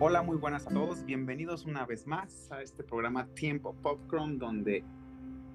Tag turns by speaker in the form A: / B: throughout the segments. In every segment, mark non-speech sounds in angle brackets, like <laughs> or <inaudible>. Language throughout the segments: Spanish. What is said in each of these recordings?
A: Hola, muy buenas a todos. Bienvenidos una vez más a este programa Tiempo Popcorn, donde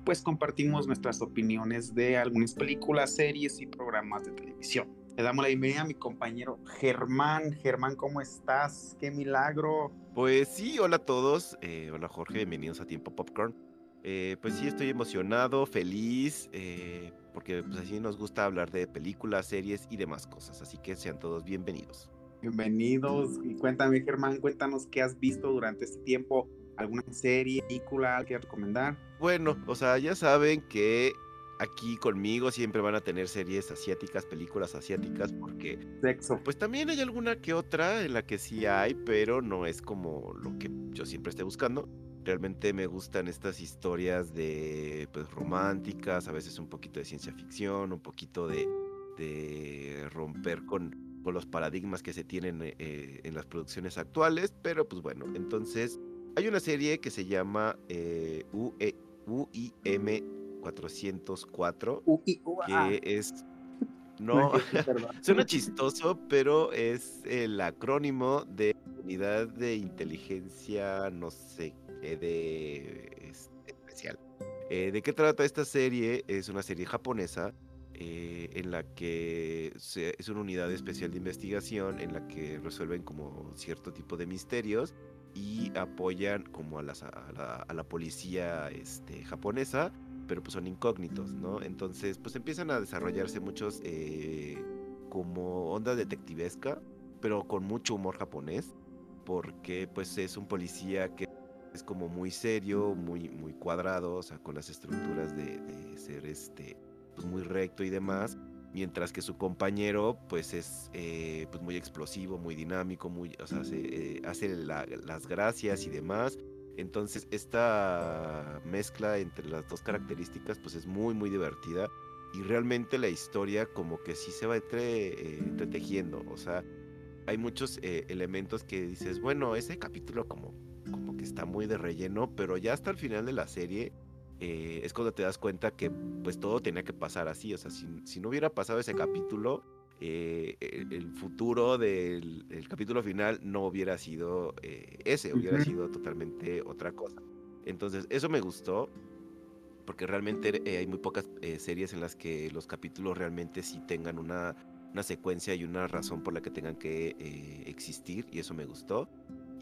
A: pues compartimos nuestras opiniones de algunas películas, series y programas de televisión. Le damos la bienvenida a mi compañero Germán. Germán, ¿cómo estás? ¡Qué milagro!
B: Pues sí, hola a todos. Eh, hola Jorge, bienvenidos a Tiempo Popcorn. Eh, pues sí, estoy emocionado, feliz, eh, porque pues así nos gusta hablar de películas, series y demás cosas. Así que sean todos bienvenidos.
A: Bienvenidos y cuéntame Germán, cuéntanos qué has visto durante este tiempo, alguna serie, película que recomendar.
B: Bueno, o sea, ya saben que aquí conmigo siempre van a tener series asiáticas, películas asiáticas, porque
A: sexo.
B: Pues también hay alguna que otra en la que sí hay, pero no es como lo que yo siempre esté buscando. Realmente me gustan estas historias de pues románticas, a veces un poquito de ciencia ficción, un poquito de, de romper con con los paradigmas que se tienen eh, eh, en las producciones actuales, pero pues bueno, entonces hay una serie que se llama eh, UIM 404, que es... <laughs> No, <laughs> suena chistoso, pero es el acrónimo de Unidad de Inteligencia, no sé, de este, especial. ¿De qué trata esta serie? Es una serie japonesa eh, en la que es una unidad especial de investigación en la que resuelven como cierto tipo de misterios y apoyan como a, a, la, policía este, japonesa, pero pues son incógnitos, ¿no? Entonces pues empiezan a desarrollarse muchos eh, como onda detectivesca, pero con mucho humor japonés, porque pues es un policía que es como muy serio, muy, muy cuadrado, o sea, con las estructuras de, de ser este pues, muy recto y demás, mientras que su compañero pues es eh, pues muy explosivo, muy dinámico, muy, o sea, eh, hace las gracias y demás. Entonces esta mezcla entre las dos características pues es muy muy divertida y realmente la historia como que sí se va entre, eh, entretejiendo, o sea, hay muchos elementos que dices, bueno, ese capítulo como, como que está muy de relleno, pero ya hasta el final de la serie eh, es cuando te das cuenta que pues todo tenía que pasar así. O sea, si, no hubiera pasado ese capítulo, eh, el, futuro del capítulo final no hubiera sido eh, ese, hubiera sido totalmente otra cosa. Entonces, eso me gustó, porque realmente hay muy pocas series en las que los capítulos realmente sí tengan una, una secuencia y una razón por la que tengan que existir, y eso me gustó.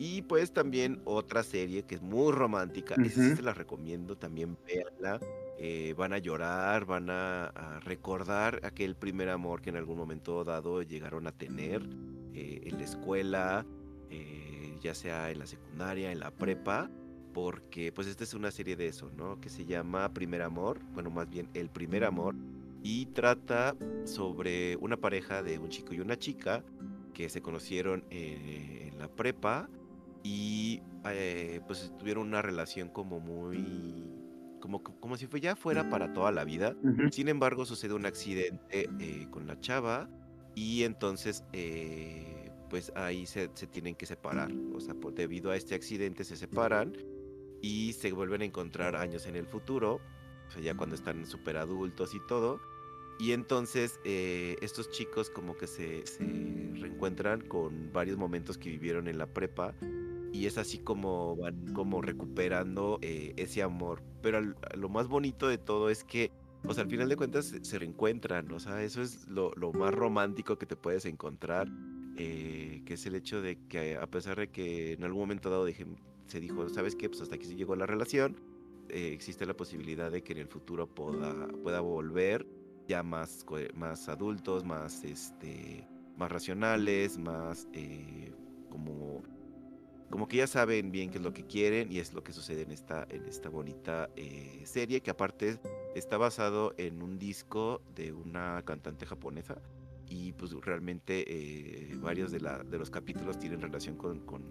B: Y pues también otra serie que es muy romántica, esa sí se la recomiendo, también véanla. Eh, van a llorar, van a, recordar aquel primer amor que en algún momento dado llegaron a tener eh, en la escuela, eh, ya sea en la secundaria, en la prepa, porque pues esta es una serie de eso, ¿no? Que se llama Primer Amor, bueno, más bien El Primer Amor, y trata sobre una pareja de un chico y una chica que se conocieron en la prepa y eh, pues tuvieron una relación como muy como, como si fue ya fuera para toda la vida. Sin embargo, sucede un accidente eh, con la chava y entonces eh, pues ahí se, tienen que separar. O sea, por, debido a este accidente se separan y se vuelven a encontrar años en el futuro, o sea, ya cuando están súper adultos y todo. Y entonces estos chicos como que se, se reencuentran con varios momentos que vivieron en la prepa y es así como van como recuperando eh, ese amor. Pero lo más bonito de todo es que, o sea, al final de cuentas se, reencuentran, o sea, eso es lo, más romántico que te puedes encontrar, eh, que es el hecho de que a pesar de que en algún momento dado se dijo, ¿sabes qué? Pues hasta aquí se llegó la relación, eh, existe la posibilidad de que en el futuro pueda, pueda volver ya más, más adultos, más, este, más racionales, más como como que ya saben bien qué es lo que quieren y es lo que sucede en esta, en esta bonita eh, serie que aparte está basado en un disco de una cantante japonesa y pues realmente eh, varios de, la, de, los capítulos tienen relación con, con,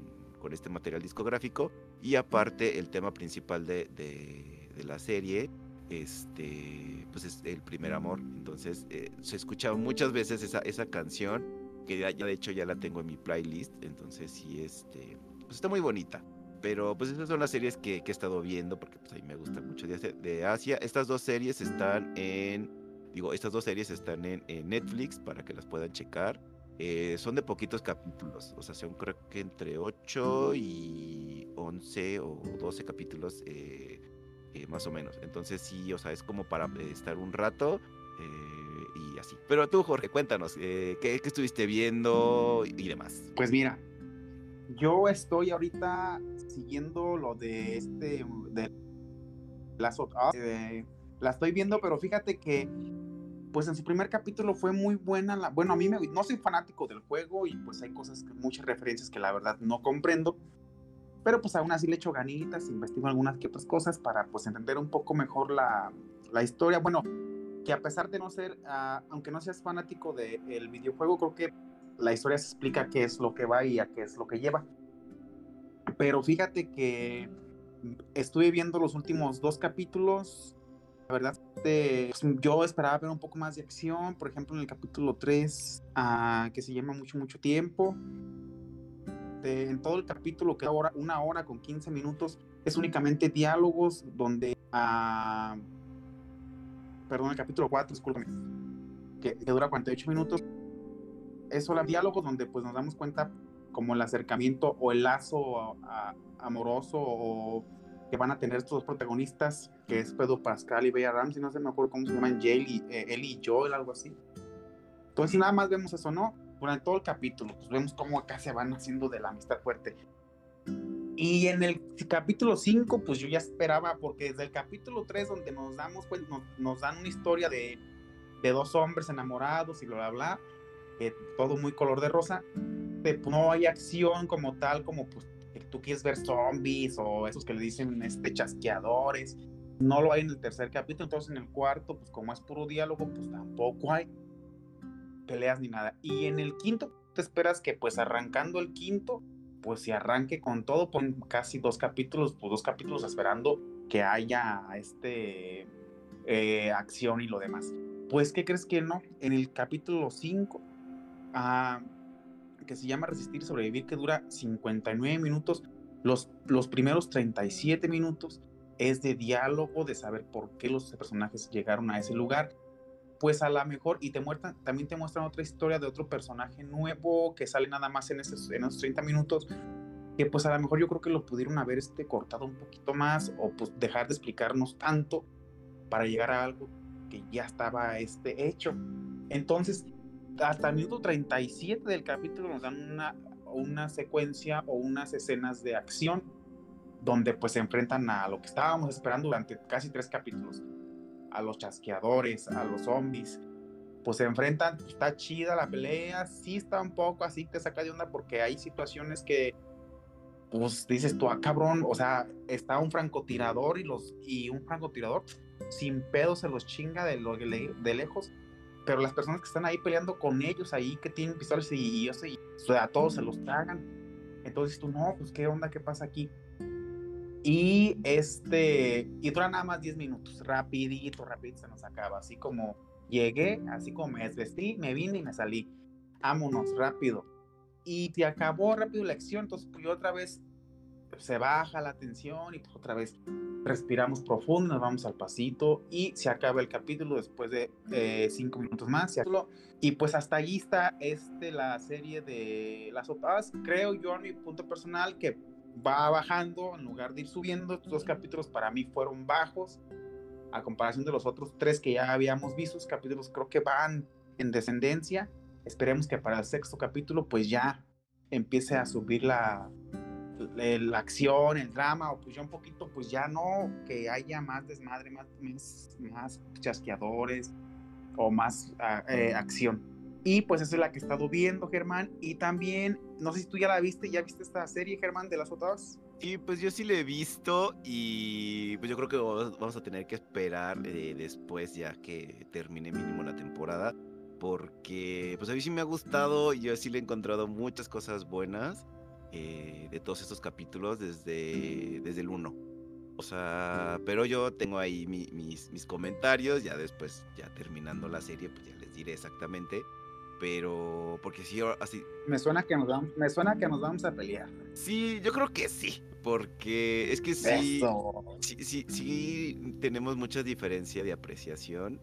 B: este material discográfico y aparte el tema principal de, de, la serie este pues es el primer amor. Entonces eh, se escucha muchas veces esa, esa canción que ya, ya de hecho ya la tengo en mi playlist. Entonces sí este pues está muy bonita. Pero pues esas son las series que, he estado viendo porque pues ahí me gusta mucho de, de, Asia. Estas dos series están en, digo, estas dos series están en, Netflix para que las puedan checar. Eh, son de poquitos capítulos, o sea, son creo que entre 8 y 11 o 12 capítulos eh, eh, más o menos. Entonces sí, o sea, es como para estar un rato y así. Pero tú, Jorge, cuéntanos, ¿qué, ¿qué, estuviste viendo y demás?
A: Pues mira, yo estoy ahorita siguiendo lo de este, de las la estoy viendo, pero fíjate que pues en su primer capítulo fue muy buena. Bueno, a mí me, no soy fanático del juego y pues hay cosas, muchas referencias que la verdad no comprendo. Pero pues aún así le echo ganitas, investigo algunas que otras cosas para pues entender un poco mejor la, la historia. Bueno, que a pesar de no ser, uh, aunque no seas fanático del videojuego, creo que la historia se explica qué es lo que va y a qué es lo que lleva. Pero fíjate que estuve viendo los últimos dos capítulos la verdad, este, pues, yo esperaba ver un poco más de acción, por ejemplo, en el capítulo 3, ah, que se llama Mucho, mucho tiempo. en todo el capítulo, que ahora una hora con 15 minutos, es únicamente diálogos donde, uh, perdón, el capítulo 4, discúlpame, que, que, dura 48 minutos, es solo diálogos donde pues nos damos cuenta como el acercamiento o el lazo amoroso o que van a tener estos dos protagonistas, que es Pedro Pascal y Bella Ramsey, no sé, me acuerdo cómo se llaman, Jay y, eh, y Joel, algo así. Entonces, nada más vemos eso, ¿no? Durante todo el capítulo, pues vemos cómo acá se van haciendo de la amistad fuerte. Y en el capítulo 5, pues yo ya esperaba, porque desde el capítulo 3, donde nos damos, pues nos, dan una historia de, de, dos hombres enamorados y bla, bla, bla, todo muy color de rosa, pues, no hay acción como tal, como pues tú quieres ver zombies o esos que le dicen este, chasqueadores. No lo hay en el tercer capítulo, entonces en el cuarto, pues como es puro diálogo, pues tampoco hay peleas ni nada. Y en el quinto, te esperas que pues arrancando el quinto, pues se arranque con todo, por casi dos capítulos, pues dos capítulos esperando que haya este eh, acción y lo demás. Pues, ¿qué crees que no? En el capítulo 5, ah, que se llama Resistir y Sobrevivir, que dura 59 minutos. Los, los primeros 37 minutos es de diálogo, de saber por qué los personajes llegaron a ese lugar. Pues a lo mejor, y te muestran, también te muestran otra historia de otro personaje nuevo que sale nada más en esos, en esos 30 minutos, que pues a lo mejor yo creo que lo pudieron haber este, cortado un poquito más o pues dejar de explicarnos tanto para llegar a algo que ya estaba este, hecho. Entonces, hasta el minuto 37 del capítulo nos dan una, una secuencia o unas escenas de acción donde pues se enfrentan a lo que estábamos esperando durante casi tres capítulos, a los chasqueadores, a los zombies, pues se enfrentan, está chida la pelea, sí está un poco así, te saca de onda porque hay situaciones que pues dices tú, ah cabrón, o sea, está un francotirador y los y un francotirador sin pedo se los chinga de, lo, de lejos pero las personas que están ahí peleando con ellos ahí, que tienen pistolas y, yo sé, a todos se los tragan. Entonces tú, no, pues qué onda, qué pasa aquí. Y este, y dura nada más 10 minutos, rapidito, rapidito se nos acaba, así como llegué, así como me desvestí, me vine y me salí. Vámonos, rápido. Y se acabó rápido la acción, entonces pues yo otra vez se baja la tensión y pues otra vez respiramos profundo, nos vamos al pasito y se acaba el capítulo después de eh, cinco minutos más. Y pues hasta allí está este, la serie de las otras. Creo yo, en mi punto personal, que va bajando en lugar de ir subiendo. Estos dos capítulos para mí fueron bajos a comparación de los otros tres que ya habíamos visto. Los capítulos creo que van en descendencia. Esperemos que para el sexto capítulo pues ya empiece a subir la, la acción, el drama, o pues ya un poquito, pues ya no, que haya más desmadre, más, más, chasqueadores o más ah, eh, acción. Y pues esa es la que he estado viendo, Germán. Y también, no sé si tú ya la viste, ¿ya viste esta serie, Germán, de las otras?
B: Sí, pues yo sí la he visto y pues yo creo que vamos a tener que esperar eh, después ya que termine mínimo la temporada. Porque pues a mí sí me ha gustado, y yo sí le he encontrado muchas cosas buenas. Eh, de todos estos capítulos desde, desde el 1. O sea, pero yo tengo ahí mis, mis comentarios, ya después, ya terminando la serie, pues ya les diré exactamente. Pero, porque sí, así.
A: Me suena que nos vamos, me suena que nos vamos a pelear.
B: Sí, yo creo que sí. Porque es que sí, sí, sí, sí, tenemos mucha diferencia de apreciación.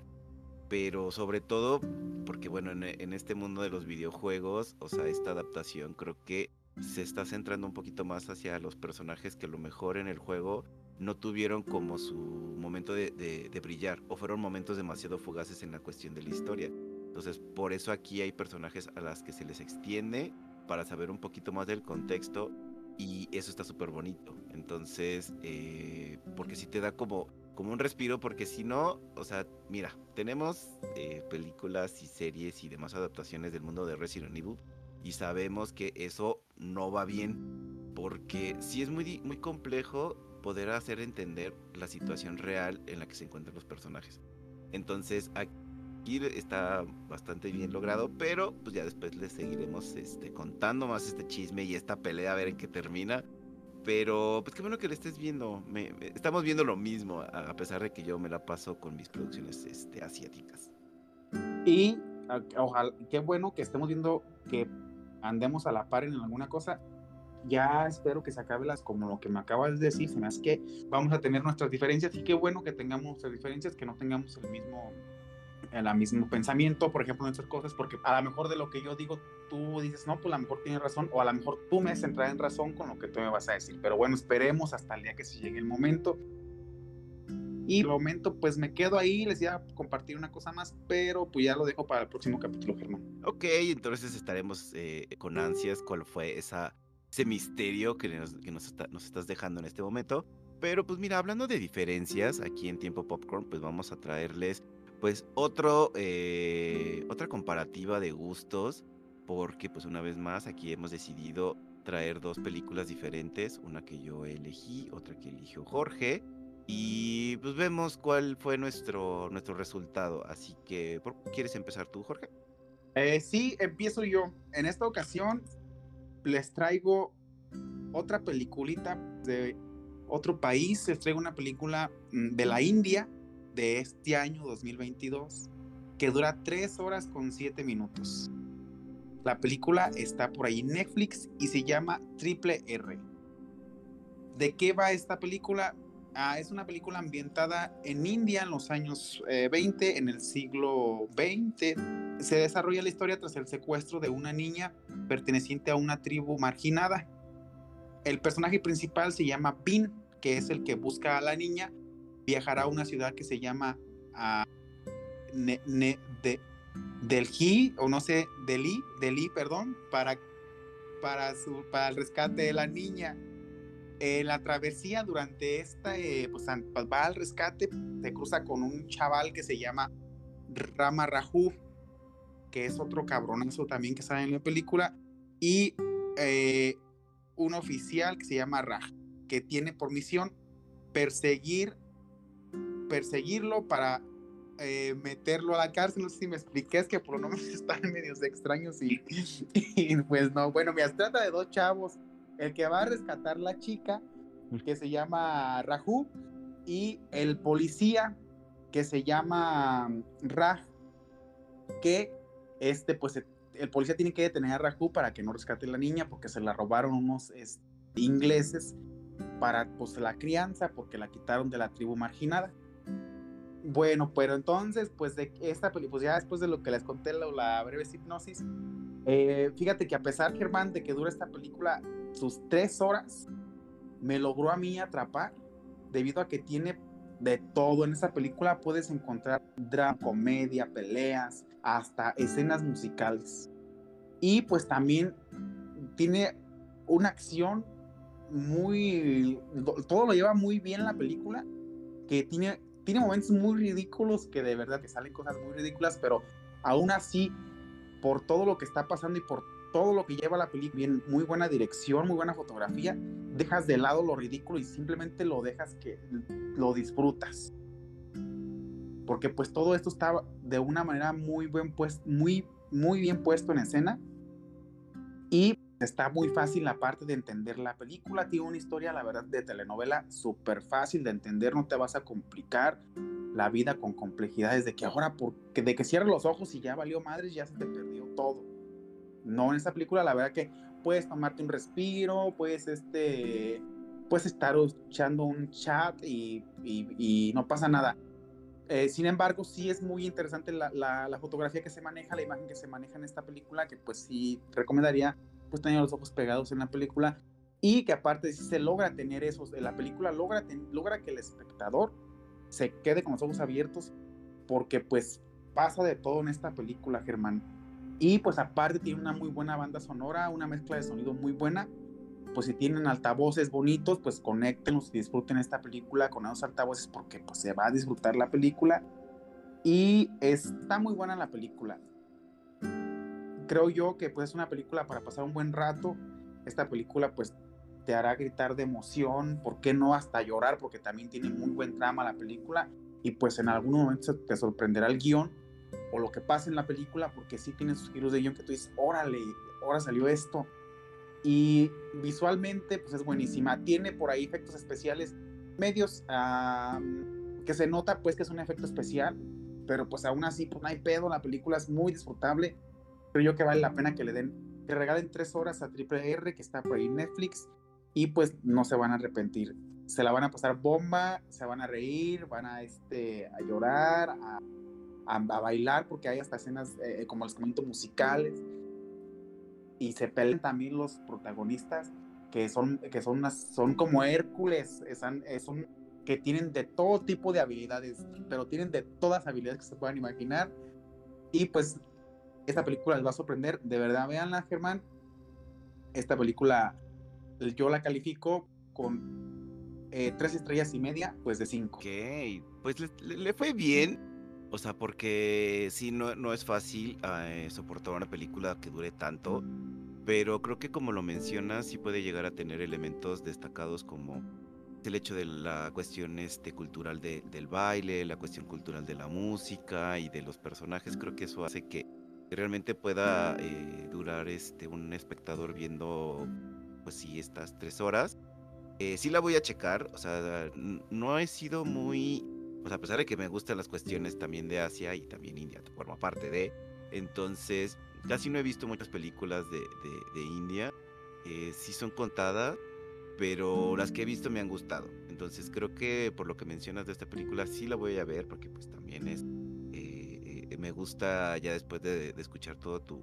B: pero sobre todo porque bueno, en, este mundo de los videojuegos, o sea, esta adaptación creo que se está centrando un poquito más hacia los personajes que a lo mejor en el juego no tuvieron como su momento de, de, brillar o fueron momentos demasiado fugaces en la cuestión de la historia. Entonces, por eso aquí hay personajes a las que se les extiende para saber un poquito más del contexto y eso está súper bonito. Entonces, eh, porque si te da como, como un respiro, porque si no, o sea, mira, tenemos eh, películas y series y demás adaptaciones del mundo de Resident Evil y sabemos que eso no va bien, porque sí es muy, muy complejo poder hacer entender la situación real en la que se encuentran los personajes. Entonces, aquí está bastante bien logrado, pero pues ya después les seguiremos este, contando más este chisme y esta pelea a ver en qué termina. Pero pues qué bueno que le estés viendo. estamos viendo lo mismo, a, pesar de que yo me la paso con mis producciones este, asiáticas.
A: Y ojalá, qué bueno que estemos viendo que andemos a la par en alguna cosa ya espero que se acabe las como lo que me acabas de decir, se me que vamos a tener nuestras diferencias y qué bueno que tengamos nuestras diferencias, que no tengamos el mismo el mismo pensamiento, por ejemplo, en estas cosas, porque a lo mejor de lo que yo digo, tú dices, no, pues a lo mejor tienes razón, o a lo mejor tú me centras en razón con lo que tú me vas a decir. Pero bueno, esperemos hasta el día que se llegue el momento. Y el momento, pues me quedo ahí, les iba a compartir una cosa más, pero pues ya lo dejo para el próximo capítulo, Germán.
B: Ok, entonces estaremos eh, con ansias cuál fue esa ese misterio que nos, que nos, nos estás dejando en este momento. Pero pues mira, hablando de diferencias, aquí en Tiempo Popcorn, pues vamos a traerles pues otro, eh, otra comparativa de gustos, porque pues una vez más aquí hemos decidido traer dos películas diferentes, una que yo elegí, otra que eligió Jorge, y pues vemos cuál fue nuestro, nuestro resultado. Así que, ¿quieres empezar tú, Jorge?
A: Eh, sí, empiezo yo. En esta ocasión les traigo otra peliculita de otro país, les traigo una película mm, de la India de este año 2022 que dura 3 horas con 7 minutos. La película está por ahí en Netflix y se llama Triple R. ¿De qué va esta película? Ah, es una película ambientada en India en los años 20, eh, en el siglo XX. Se desarrolla la historia tras el secuestro de una niña perteneciente a una tribu marginada. El personaje principal se llama Bin, que es el que busca a la niña. Viajará a una ciudad que se llama de, Delhi, o no sé, Delhi, Delhi, perdón, para, para, su, para el rescate de la niña. En la travesía durante esta, eh, pues, pues, va al rescate, se cruza con un chaval que se llama Rama Raju, que es otro cabronazo también que sale en la película, y eh, un oficial que se llama Raj, que tiene por misión perseguir, perseguirlo para eh, meterlo a la cárcel. No sé si me expliqué, es que por lo menos <laughs> están medios extraños y, y, pues no. Bueno, mira, se trata de dos chavos. El que va a rescatar la chica, que se llama Raju, y el policía, que se llama Raj, que este, pues el policía tiene que detener a Raju para que no rescate la niña porque se la robaron unos ingleses para pues la crianza porque la quitaron de la tribu marginada. Bueno, pero entonces, pues de esta película, pues ya después de lo que les conté, la, breve hipnosis, eh, fíjate que a pesar, Germán, de que dura esta película sus tres horas, me logró a mí atrapar debido a que tiene de todo. En esta película puedes encontrar drama, comedia, peleas, hasta escenas musicales. Y pues también tiene una acción muy... Todo lo lleva muy bien la película, que tiene, tiene momentos muy ridículos, que de verdad que salen cosas muy ridículas, pero aún así, por todo lo que está pasando y por todo lo que lleva la película, bien, muy buena dirección, muy buena fotografía, dejas de lado lo ridículo y simplemente lo dejas que lo disfrutas. Porque pues todo esto está de una manera muy, buen pues, muy, muy bien puesto en escena y está muy fácil la parte de entender la película. Tiene una historia, la verdad, de telenovela súper fácil de entender, no te vas a complicar la vida con complejidades de que ahora, porque de que cierras los ojos y ya valió madres, ya se te perdió. No, en esta película la verdad que puedes tomarte un respiro, puedes este, puedes estar echando un chat y, no pasa nada. Eh, sin embargo, sí es muy interesante la, la, fotografía que se maneja, la imagen que se maneja en esta película, que pues sí recomendaría pues tener los ojos pegados en la película y que aparte si se logra tener esos, la película logra, logra que el espectador se quede con los ojos abiertos porque pues pasa de todo en esta película, Germán. Y pues aparte tiene una muy buena banda sonora, una mezcla de sonido muy buena. Pues si tienen altavoces bonitos, pues conéctenlos y disfruten esta película con esos altavoces porque pues se va a disfrutar la película. Y está muy buena la película. Creo yo que pues es una película para pasar un buen rato. Esta película pues te hará gritar de emoción, ¿por qué no hasta llorar? Porque también tiene muy buen trama la película y pues en algún momento te sorprenderá el guion o lo que pasa en la película, porque sí tiene sus giros de guion que tú dices, órale, ahora salió esto. Y visualmente, pues es buenísima. Tiene por ahí efectos especiales medios que se nota, pues que es un efecto especial, pero pues aún así, pues no hay pedo, la película es muy disfrutable. Creo yo que vale la pena que le den, que regalen tres horas a Triple R, que está por ahí Netflix, y pues no se van a arrepentir. Se la van a pasar bomba, se van a reír, van a, este, a llorar, a a, bailar, porque hay hasta escenas, eh, como les comento, musicales. Y se pelean también los protagonistas, que son, que son, unas, son como Hércules, son, son, que tienen de todo tipo de habilidades, pero tienen de todas las habilidades que se puedan imaginar. Y pues esta película les va a sorprender, de verdad, véanla, Germán. Esta película yo la califico con eh, tres estrellas y media, pues de cinco.
B: Ok, pues le fue bien o sea, porque sí, no, no es fácil eh, soportar una película que dure tanto, pero creo que como lo mencionas, sí puede llegar a tener elementos destacados como el hecho de la cuestión este, cultural del baile, la cuestión cultural de la música y de los personajes. Creo que eso hace que realmente pueda eh, durar este, un espectador viendo, pues sí, estas tres horas. Eh, sí la voy a checar, o sea, no he sido muy pues a pesar de que me gustan las cuestiones también de Asia y también India forma parte de, entonces casi no he visto muchas películas de, de, India, eh, sí son contadas, pero las que he visto me han gustado, entonces creo que por lo que mencionas de esta película sí la voy a ver porque pues también es, eh, eh, me gusta ya después de, de escuchar todo tu,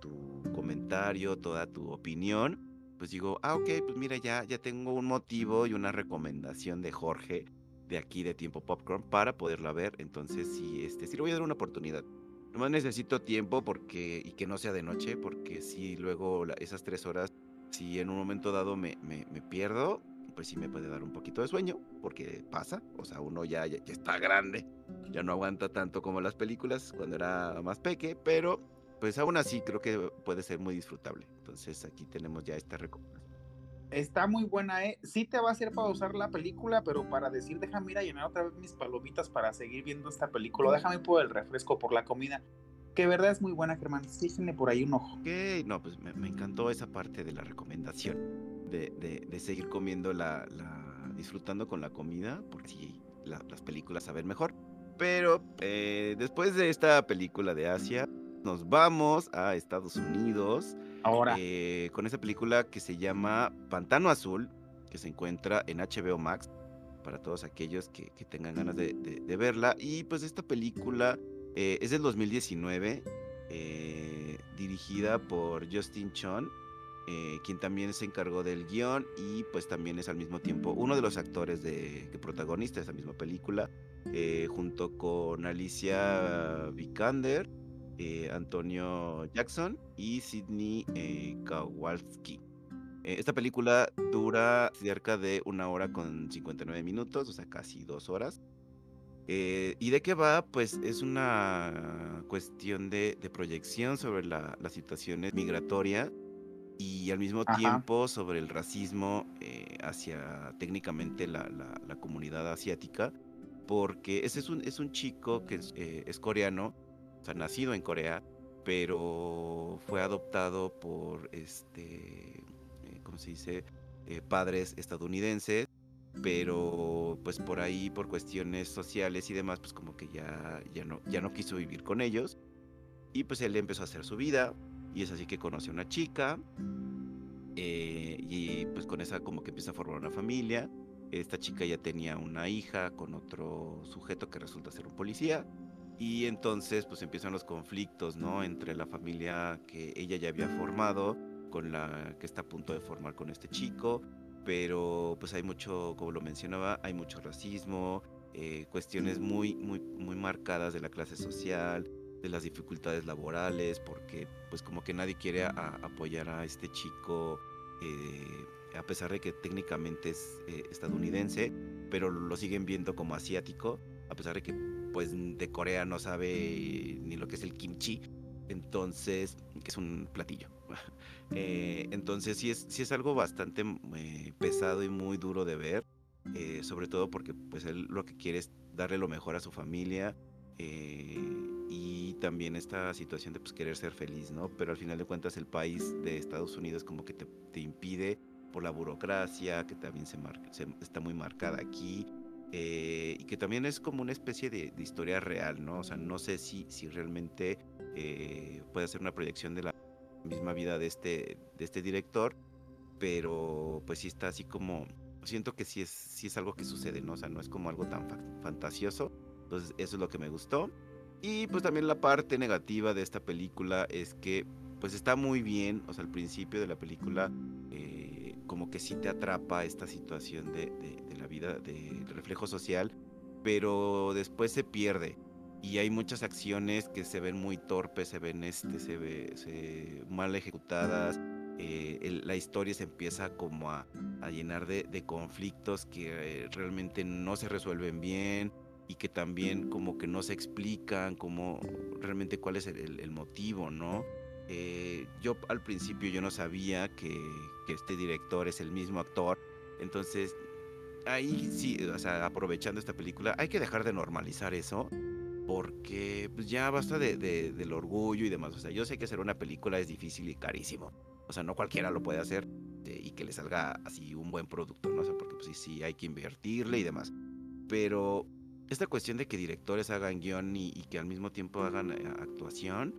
B: tu comentario, toda tu opinión, pues digo, ah, ok, pues mira, ya, ya tengo un motivo y una recomendación de Jorge de aquí de Tiempo Popcorn para poderla ver. Entonces, sí, este, sí le voy a dar una oportunidad. Nomás necesito tiempo porque, y que no sea de noche, porque si luego esas tres horas, si en un momento dado me, me, pierdo, pues sí me puede dar un poquito de sueño, porque pasa, o sea, uno ya, ya, está grande, ya no aguanta tanto como las películas cuando era más peque, pero pues aún así creo que puede ser muy disfrutable. Entonces aquí tenemos ya esta recomendación
A: está muy buena, ¿eh? Sí te va a hacer pausar la película, pero para decir, déjame ir a llenar otra vez mis palomitas para seguir viendo esta película, déjame por el refresco, por la comida, que verdad es muy buena, Germán, tiene por ahí un ojo.
B: Ok, no, pues me, encantó esa parte de la recomendación, de, de, seguir comiendo la, la, disfrutando con la comida, porque sí, las películas saben mejor. Pero eh, después de esta película de Asia, nos vamos a Estados Unidos.
A: Ahora.
B: Eh, con esa película que se llama Pantano Azul, que se encuentra en HBO Max, para todos aquellos que, tengan ganas de, verla. Y pues esta película eh, es del 2019, eh, dirigida por Justin Chon, quien también se encargó del guion y pues también es al mismo tiempo uno de los actores de, que protagoniza esa misma película, junto con Alicia Vikander eh, Antonio Jackson y Sidney eh, Kowalski. Eh, esta película dura cerca de una hora con 59 minutos, o sea, casi dos horas. ¿Y de qué va? Pues es una cuestión de, proyección sobre la, las situaciones migratorias y al mismo tiempo sobre el racismo hacia técnicamente la, comunidad asiática, porque ese es un, es un chico que es coreano sea, nacido en Corea, pero fue adoptado por, este, eh, ¿cómo se dice? Eh, padres estadounidenses, pero pues por ahí, por cuestiones sociales y demás, pues como que ya, ya, no, ya no quiso vivir con ellos. Y pues él empezó a hacer su vida, y es así que conoce a una chica, eh, y pues con esa como que empieza a formar una familia. esta chica ya tenía una hija con otro sujeto que resulta ser un policía. Y entonces pues empiezan los conflictos, ¿no? Entre la familia que ella ya había formado con la que está a punto de formar con este chico. Pero pues hay mucho, como lo mencionaba, hay mucho racismo, eh, cuestiones muy, muy, muy marcadas de la clase social, de las dificultades laborales, porque pues como que nadie quiere apoyar a este chico, eh, a pesar de que técnicamente es eh, estadounidense, pero lo siguen viendo como asiático, a pesar de que pues de Corea no sabe ni lo que es el kimchi, entonces, que es un platillo. <laughs> entonces sí es, sí es algo bastante pesado y muy duro de ver. Eh, sobre todo porque pues él lo que quiere es darle lo mejor a su familia eh, y también esta situación de pues querer ser feliz, ¿no? Pero al final de cuentas el país de Estados Unidos como que te, impide por la burocracia que también se, está muy marcada aquí eh, y que también es como una especie de, historia real, ¿no? O sea, no sé si, si realmente puede ser una proyección de la misma vida de este, de este director, pero pues sí está así como siento que sí es, sí es algo que sucede, ¿no? O sea, no es como algo tan fantasioso. Entonces, eso es lo que me gustó. Y pues también la parte negativa de esta película es que pues está muy bien, o sea, al principio de la película eh, como que sí te atrapa esta situación de, la vida, del reflejo social, pero después se pierde. Y hay muchas acciones que se ven muy torpes, se ven este, se ve, se, mal ejecutadas, eh, la historia se empieza como a, llenar de, conflictos que eh, realmente no se resuelven bien y que también como que no se explican como realmente cuál es el, motivo, ¿no? Eh, yo al principio yo no sabía que, este director es el mismo actor, entonces ahí sí, o sea, aprovechando esta película, hay que dejar de normalizar eso porque pues, ya basta de, del orgullo y demás. O sea, yo sé que hacer una película es difícil y carísimo. O sea, no cualquiera lo puede hacer eh, y que le salga así un buen producto, ¿no? sé porque pues sí, sí, hay que invertirle y demás. Pero esta cuestión de que directores hagan guion y, que al mismo tiempo hagan eh, actuación,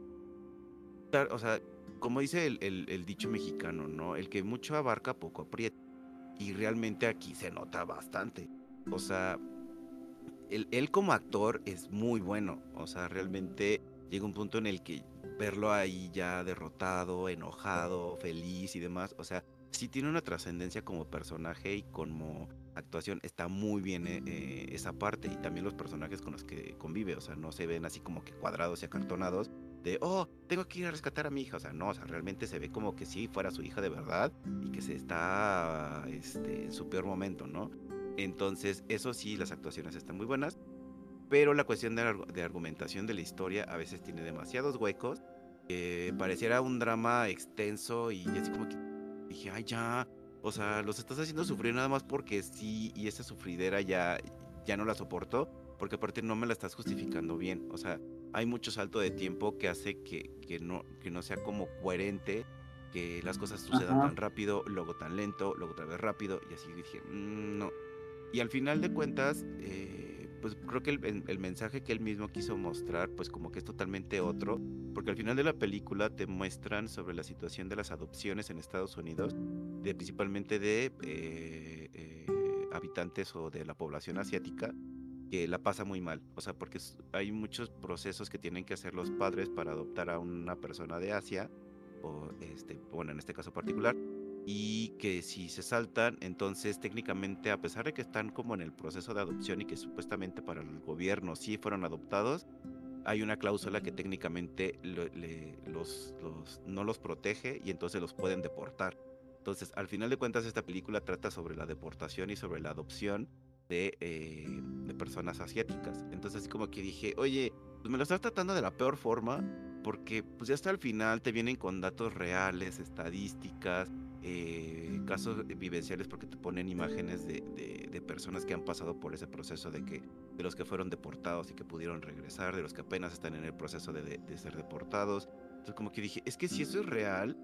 B: o sea, como dice el, dicho mexicano, ¿no? El que mucho abarca, poco aprieta. Y realmente aquí se nota bastante. O sea, él, como actor es muy bueno. O sea, realmente llega un punto en el que verlo ahí ya derrotado, enojado, feliz y demás, o sea, sí tiene una trascendencia como personaje y como actuación está muy bien eh, eh, esa parte y también los personajes con los que convive, o sea, no se ven así como que cuadrados y acartonados de, oh, tengo que ir a rescatar a mi hija, o sea, no, o sea, realmente se ve como que si fuera su hija de verdad y que se está este, en su peor momento, ¿no? Entonces, eso sí, las actuaciones están muy buenas pero la cuestión de, argumentación de la historia a veces tiene demasiados huecos. pareciera un drama extenso y así como dije, ay, ya, o sea, los estás haciendo sufrir nada más porque sí, y esa sufridera ya, ya no la soporto, porque aparte no me la estás justificando bien. O sea, hay mucho salto de tiempo que hace que, que, no, que no sea como coherente, que las cosas sucedan tan rápido, luego tan lento, luego otra vez rápido, y así dije, mm, no. Y al final de cuentas, eh, pues creo que el, mensaje que él mismo quiso mostrar, pues como que es totalmente otro, porque al final de la película te muestran sobre la situación de las adopciones en Estados Unidos, de, principalmente de eh, eh, habitantes o de la población asiática, que la pasa muy mal, o sea, porque hay muchos procesos que tienen que hacer los padres para adoptar a una persona de Asia, o este, bueno, en este caso particular, y que si se saltan, entonces técnicamente, a pesar de que están como en el proceso de adopción y que supuestamente para el gobierno sí fueron adoptados, hay una cláusula que técnicamente los, no los protege y entonces los pueden deportar. Entonces, al final de cuentas, esta película trata sobre la deportación y sobre la adopción de, eh, de personas asiáticas. Entonces, así como que dije, oye, pues me lo estás tratando de la peor forma, porque pues ya hasta el final te vienen con datos reales, estadísticas, eh, casos vivenciales porque te ponen imágenes de, de, personas que han pasado por ese proceso de que de los que fueron deportados y que pudieron regresar, de los que apenas están en el proceso de, de ser deportados. Entonces como que dije, es que si eso es real,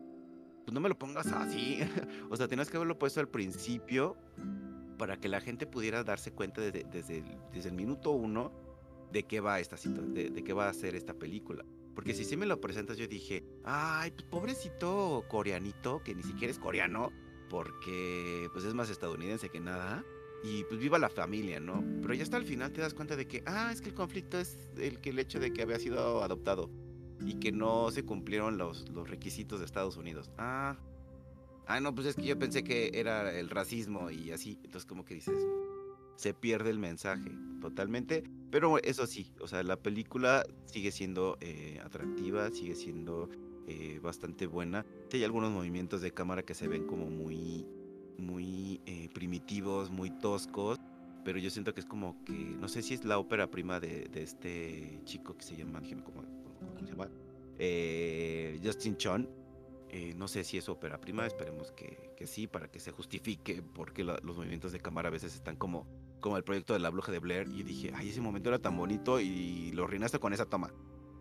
B: pues no me lo pongas así. <laughs> o sea, tenías que haberlo puesto al principio para que la gente pudiera darse cuenta desde, desde, el, desde el minuto uno de qué va esta situación, de, qué va a ser esta película. Porque si sí me lo presentas, yo dije, ay, pues, pobrecito coreanito, que ni siquiera es coreano, porque pues es más estadounidense que nada. y pues viva la familia, ¿no? Pero ya hasta al final te das cuenta de que, ah, es que el conflicto es el que el hecho de que había sido adoptado y que no se cumplieron los, los requisitos de Estados Unidos. Ah, ah, no, pues es que yo pensé que era el racismo y así. Entonces como que dices, se pierde el mensaje totalmente. Pero eso sí, o sea, la película sigue siendo eh, atractiva, sigue siendo eh, bastante buena. hay algunos movimientos de cámara que se ven como muy muy eh, primitivos, muy toscos, pero yo siento que es como que, no sé si es la ópera prima de, este chico que se llama, ¿cómo, se llama? Eh, Justin Chon. Eh, no sé si es ópera prima, esperemos que, que sí, para que se justifique, porque los movimientos de cámara a veces están como, como el proyecto de la bruja de Blair. Y dije, ay, ese momento era tan bonito y lo reinaste con esa toma.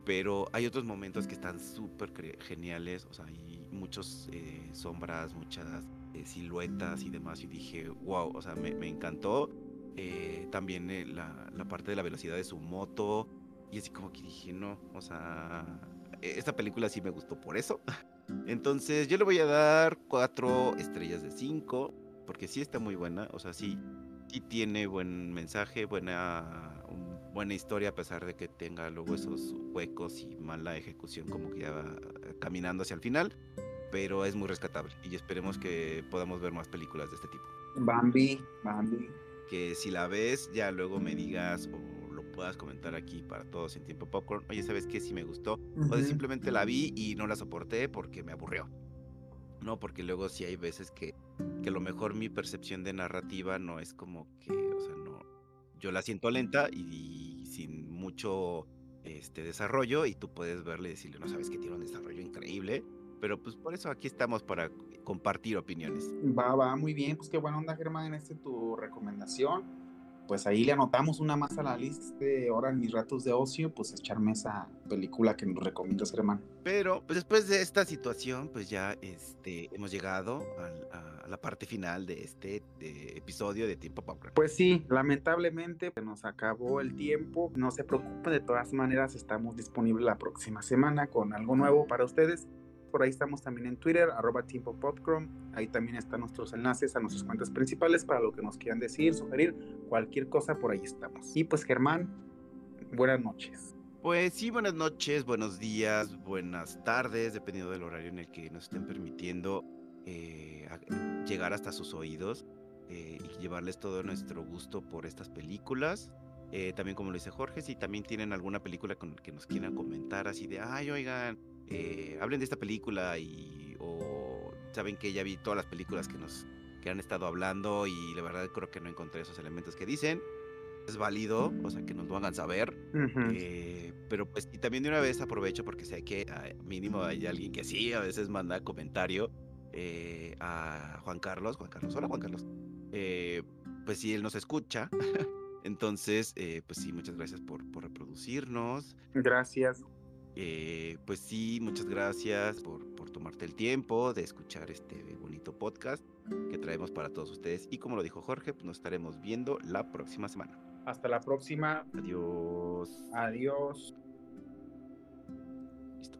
B: Pero hay otros momentos que están súper geniales, o sea, hay muchas sombras, muchas eh, siluetas y demás, y dije, wow, o sea, me, encantó. Eh, también eh, la, la, parte de la velocidad de su moto, y así como que dije, no, o sea, e, esta película sí me gustó por eso. <laughs> Entonces yo le voy a dar cuatro estrellas de cinco, porque sí está muy buena, o sea, sí, sí tiene buen mensaje, buena, buena historia, a pesar de que tenga luego esos huecos y mala ejecución como que ya va caminando hacia el final pero es muy rescatable y esperemos que podamos ver más películas de este tipo.
A: Bambi, Bambi.
B: Que si la ves, ya luego me digas puedas comentar aquí para todos en tiempo popcorn. Oye, ¿sabes qué? Si me gustó. O simplemente la vi y no la soporté porque me aburrió. No, porque luego sí hay veces que, que a lo mejor mi percepción de narrativa no es como que, o sea, no. Yo la siento lenta y, sin mucho este desarrollo y tú puedes verle y decirle, no sabes que tiene un desarrollo increíble pero pues por eso aquí estamos para compartir opiniones.
A: Va, va, muy bien, pues qué buena onda Germán en este tu recomendación. Pues ahí le anotamos una más a la lista de ahora en mis ratos de ocio, pues echarme esa película que nos recomiendas, Germán.
B: Pero pues después de esta situación, pues ya este, hemos llegado a, la parte final de este episodio de Tiempo Popcorn.
A: Pues sí, lamentablemente nos acabó el tiempo. No se preocupe, de todas maneras estamos disponibles la próxima semana con algo nuevo para ustedes. Por ahí estamos también en Twitter, arroba Tiempo. Ahí también están nuestros enlaces a nuestras cuentas principales para lo que nos quieran decir, sugerir, cualquier cosa, por ahí estamos. Y pues Germán, buenas noches.
B: Pues sí, buenas noches, buenos días, buenas tardes, dependiendo del horario en el que nos estén permitiendo eh, llegar hasta sus oídos eh, y llevarles todo nuestro gusto por estas películas. Eh, también como lo dice Jorge, si también tienen alguna película con que nos quieran comentar así de, ay, oigan, eh, hablen de esta película y o saben que ya vi todas las películas que nos que han estado hablando y la verdad creo que no encontré esos elementos que dicen es válido, o sea, que nos lo hagan saber. Eh, pero pues, y también de una vez aprovecho porque sé que ah, mínimo hay alguien que sí, a veces manda comentario eh, a Juan Carlos. Juan Carlos, hola Juan Carlos. pues si él nos escucha. <laughs> Entonces, pues sí, muchas gracias por, por reproducirnos.
A: Gracias.
B: Eh, pues sí, muchas gracias por, por, tomarte el tiempo de escuchar este bonito podcast que traemos para todos ustedes. Y como lo dijo Jorge, pues nos estaremos viendo la próxima semana.
A: Hasta la próxima.
B: Adiós.
A: Adiós. Listo.